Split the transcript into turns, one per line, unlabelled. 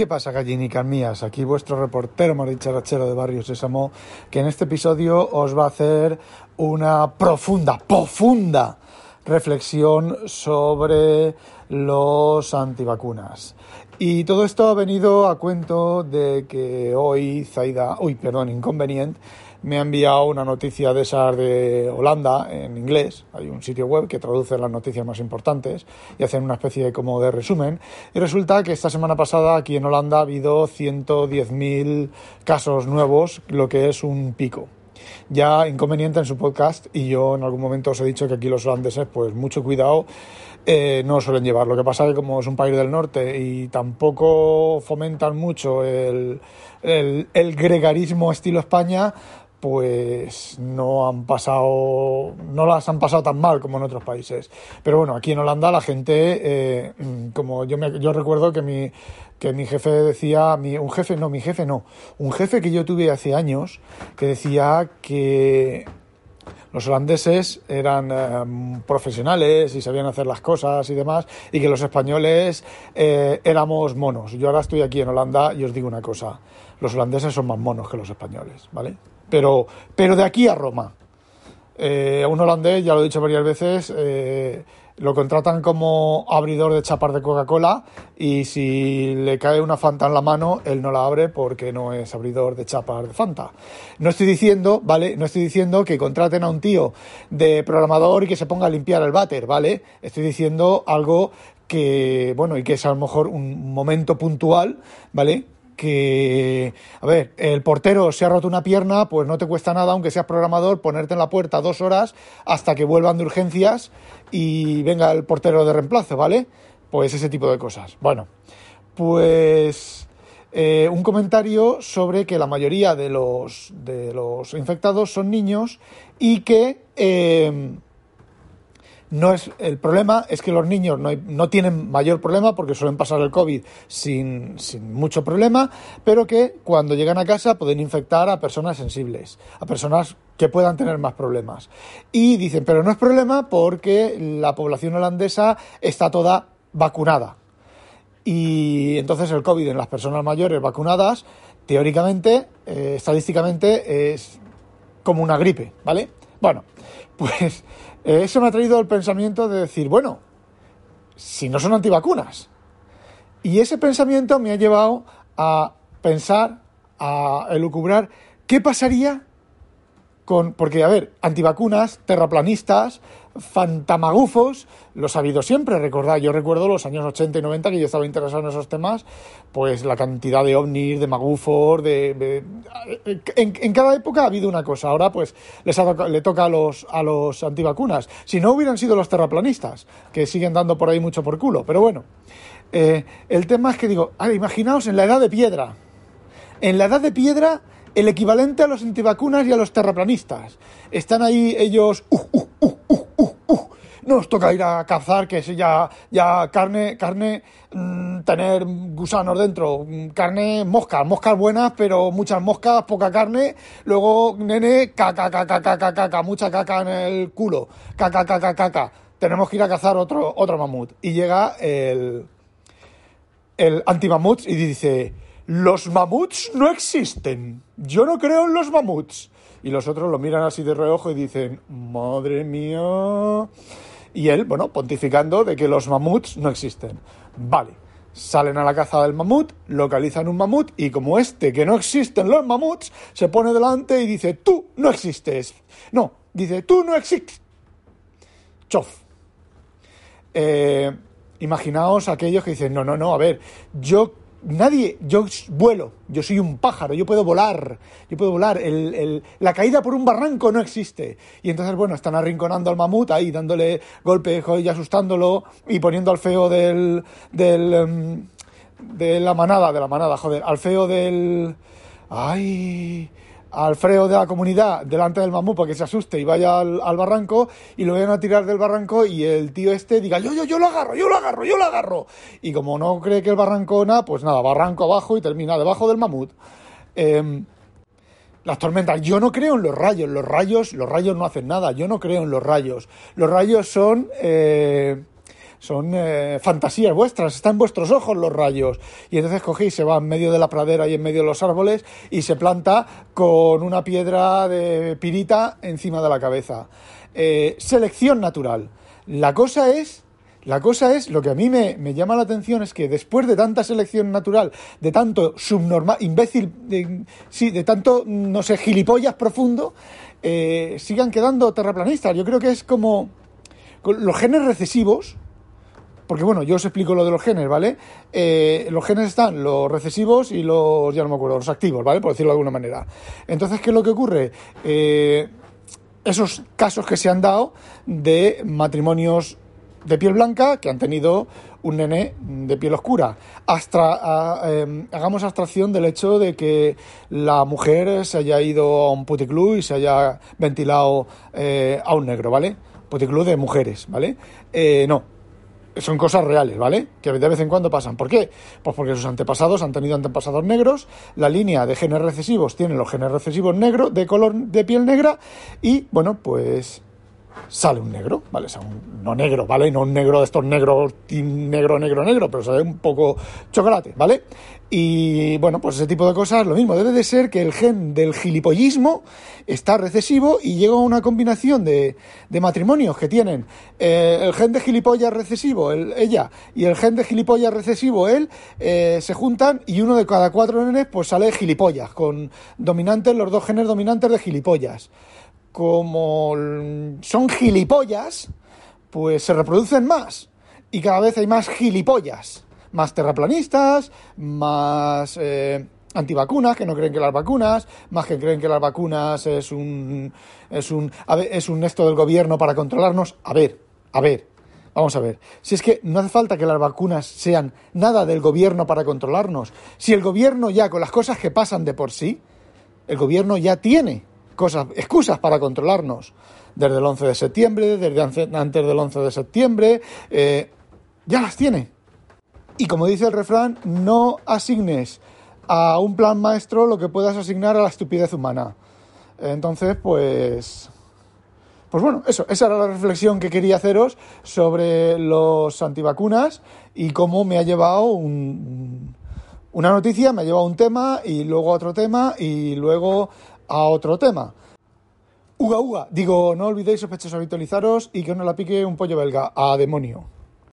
¿Qué pasa, gallinicas mías? Aquí vuestro reportero maricharachero de Barrio Sésamo, que en este episodio os va a hacer una profunda, profunda reflexión sobre los antivacunas. Y todo esto ha venido a cuento de que hoy Zaida, uy, perdón, Inconvenient, me ha enviado una noticia de esas de Holanda en inglés. Hay un sitio web que traduce las noticias más importantes y hacen una especie de, como de resumen. Y resulta que esta semana pasada aquí en Holanda ha habido 110.000 casos nuevos, lo que es un pico ya inconveniente en su podcast y yo en algún momento os he dicho que aquí los holandeses, pues mucho cuidado, eh, no suelen llevar. Lo que pasa es que como es un país del norte y tampoco fomentan mucho el, el, gregarismo estilo España, pues no han pasado, no las han pasado tan mal como en otros países. Pero bueno, aquí en Holanda la gente, eh, como yo, me, yo recuerdo que mi, que mi jefe decía, un jefe, no, mi jefe no, un jefe que yo tuve hace años, que decía que los holandeses eran eh, profesionales y sabían hacer las cosas y demás, y que los españoles eh, éramos monos. Yo ahora estoy aquí en Holanda y os digo una cosa, los holandeses son más monos que los españoles, ¿vale? pero, pero de aquí a Roma. Eh, un holandés, ya lo he dicho varias veces, lo contratan como abridor de chapas de Coca-Cola y si le cae una Fanta en la mano, él no la abre porque no es abridor de chapas de Fanta. No estoy diciendo, ¿vale? No estoy diciendo que contraten a un tío de programador y que se ponga a limpiar el váter, ¿vale? Estoy diciendo algo que, bueno, y que es a lo mejor un momento puntual, ¿vale? Que, a ver, el portero se ha roto una pierna, pues no te cuesta nada, aunque seas programador, ponerte en la puerta dos horas hasta que vuelvan de urgencias y venga el portero de reemplazo, ¿vale? Pues ese tipo de cosas. Bueno, pues eh, un comentario sobre que la mayoría de los, de los infectados son niños y que... Eh, no es, el problema es que los niños no, no, tienen mayor problema porque suelen pasar el COVID sin, sin, mucho problema, pero que cuando llegan a casa pueden infectar a personas sensibles, a personas que puedan tener más problemas. Y dicen, pero no es problema porque la población holandesa está toda vacunada. Y entonces el COVID en las personas mayores vacunadas, teóricamente, eh, estadísticamente, es como una gripe, ¿vale? Bueno, pues eso me ha traído el pensamiento de decir, bueno, si no son antivacunas. Y ese pensamiento me ha llevado a pensar, a elucubrar, ¿qué pasaría con, porque, a ver, antivacunas, terraplanistas, fantamagufos, los ha habido siempre, recordad, yo recuerdo los años 80 y 90 que yo estaba interesado en esos temas, pues la cantidad de ovnis, de magufos, de... en, cada época ha habido una cosa, ahora pues les le toca a los, a los antivacunas, si no hubieran sido los terraplanistas, que siguen dando por ahí mucho por culo, pero bueno, eh, el tema es que digo, imaginaos en la edad de piedra, en la edad de piedra el equivalente a los antivacunas y a los terraplanistas. Están ahí ellos, uh, uh, uh, nos toca ir a cazar, que es ya, ya carne, carne, mmm, tener gusanos dentro, carne, moscas, moscas buenas, pero muchas moscas, poca carne, luego, nene, caca, caca, caca, caca, mucha caca en el culo, caca, caca, caca, tenemos que ir a cazar otro, otro mamut. Y llega el, el anti-mamut y dice, los mamuts no existen, yo no creo en los mamuts. Y los otros lo miran así de reojo y dicen, madre mía. Y él, bueno, pontificando de que los mamuts no existen. Vale, salen a la caza del mamut, localizan un mamut y como este, que no existen los mamuts, se pone delante y dice, tú no existes. No, dice, tú no existes. Chof. Eh, imaginaos aquellos que dicen, no, no, no, a ver, yo Nadie, yo vuelo, yo soy un pájaro, yo puedo volar, yo puedo volar. El, el, la caída por un barranco no existe. Y entonces, bueno, están arrinconando al mamut ahí, dándole golpes y asustándolo y poniendo al feo del, del, um, de la manada, de la manada, joder, al feo del, ay, al freo de la comunidad delante del mamú para que se asuste y vaya al, al, barranco y lo vayan a tirar del barranco y el tío este diga yo, yo, yo lo agarro, yo lo agarro, yo lo agarro. Y como no cree que el barranco nada, pues nada, barranco abajo y termina debajo del mamut. Eh, las tormentas, yo no creo en los rayos, los rayos, los rayos no hacen nada, yo no creo en los rayos. Los rayos son... Eh, son eh, fantasías vuestras, están en vuestros ojos los rayos. Y entonces cogéis, se va en medio de la pradera y en medio de los árboles y se planta con una piedra de pirita encima de la cabeza. Eh, selección natural. La cosa es la cosa es, lo que a mí me, llama la atención es que después de tanta selección natural, de tanto subnormal, imbécil, de, sí, de tanto, no sé, gilipollas profundo, eh, sigan quedando terraplanistas. Yo creo que es como los genes recesivos, porque bueno, yo os explico lo de los genes, ¿vale? Eh, los genes están los recesivos y los, ya no me acuerdo, los activos, ¿vale? Por decirlo de alguna manera. Entonces, ¿qué es lo que ocurre? Eh, esos casos que se han dado de matrimonios de piel blanca que han tenido un nene de piel oscura. Hasta, em, hagamos abstracción del hecho de que la mujer se haya ido a un puticlub y se haya ventilado eh, a un negro, ¿vale? Puticlub de mujeres, ¿vale? No, son cosas reales, ¿vale? Que de vez en cuando pasan. ¿Por qué? Pues porque sus antepasados han tenido antepasados negros, la línea de genes recesivos tiene los genes recesivos negros, de color de piel negra, y bueno, pues sale un negro, ¿vale? O sea, un, no negro, ¿vale? No un negro de estos negros, negro, negro, negro, pero sale un poco chocolate, ¿vale? Y bueno, pues ese tipo de cosas, lo mismo, debe de ser que el gen del gilipollismo está recesivo y llega a una combinación de, de matrimonios que tienen eh, el gen de gilipollas recesivo, el, ella, y el gen de gilipollas recesivo, él, eh, se juntan y uno de cada cuatro nenes pues sale gilipollas, con dominantes, los dos genes dominantes de gilipollas como son gilipollas, pues se reproducen más. Y cada vez hay más gilipollas. Más terraplanistas, más eh, antivacunas que no creen que las vacunas, más que creen que las vacunas es un, es un, es un esto del gobierno para controlarnos. A ver, a ver, vamos a ver. Si es que no hace falta que las vacunas sean nada del gobierno para controlarnos. Si el gobierno ya, con las cosas que pasan de por sí, el gobierno ya tiene cosas, excusas para controlarnos. Desde el 11 de septiembre, desde antes del 11 de septiembre, eh, ya las tiene. Y como dice el refrán, no asignes a un plan maestro lo que puedas asignar a la estupidez humana. Entonces, pues... Pues bueno, eso, esa era la reflexión que quería haceros sobre los antivacunas y cómo me ha llevado una noticia, me ha llevado un tema y luego otro tema y luego a otro tema. Uga, uga. Digo, no olvidéis sospechosos habitualizaros y que no la pique un pollo belga. A demonio.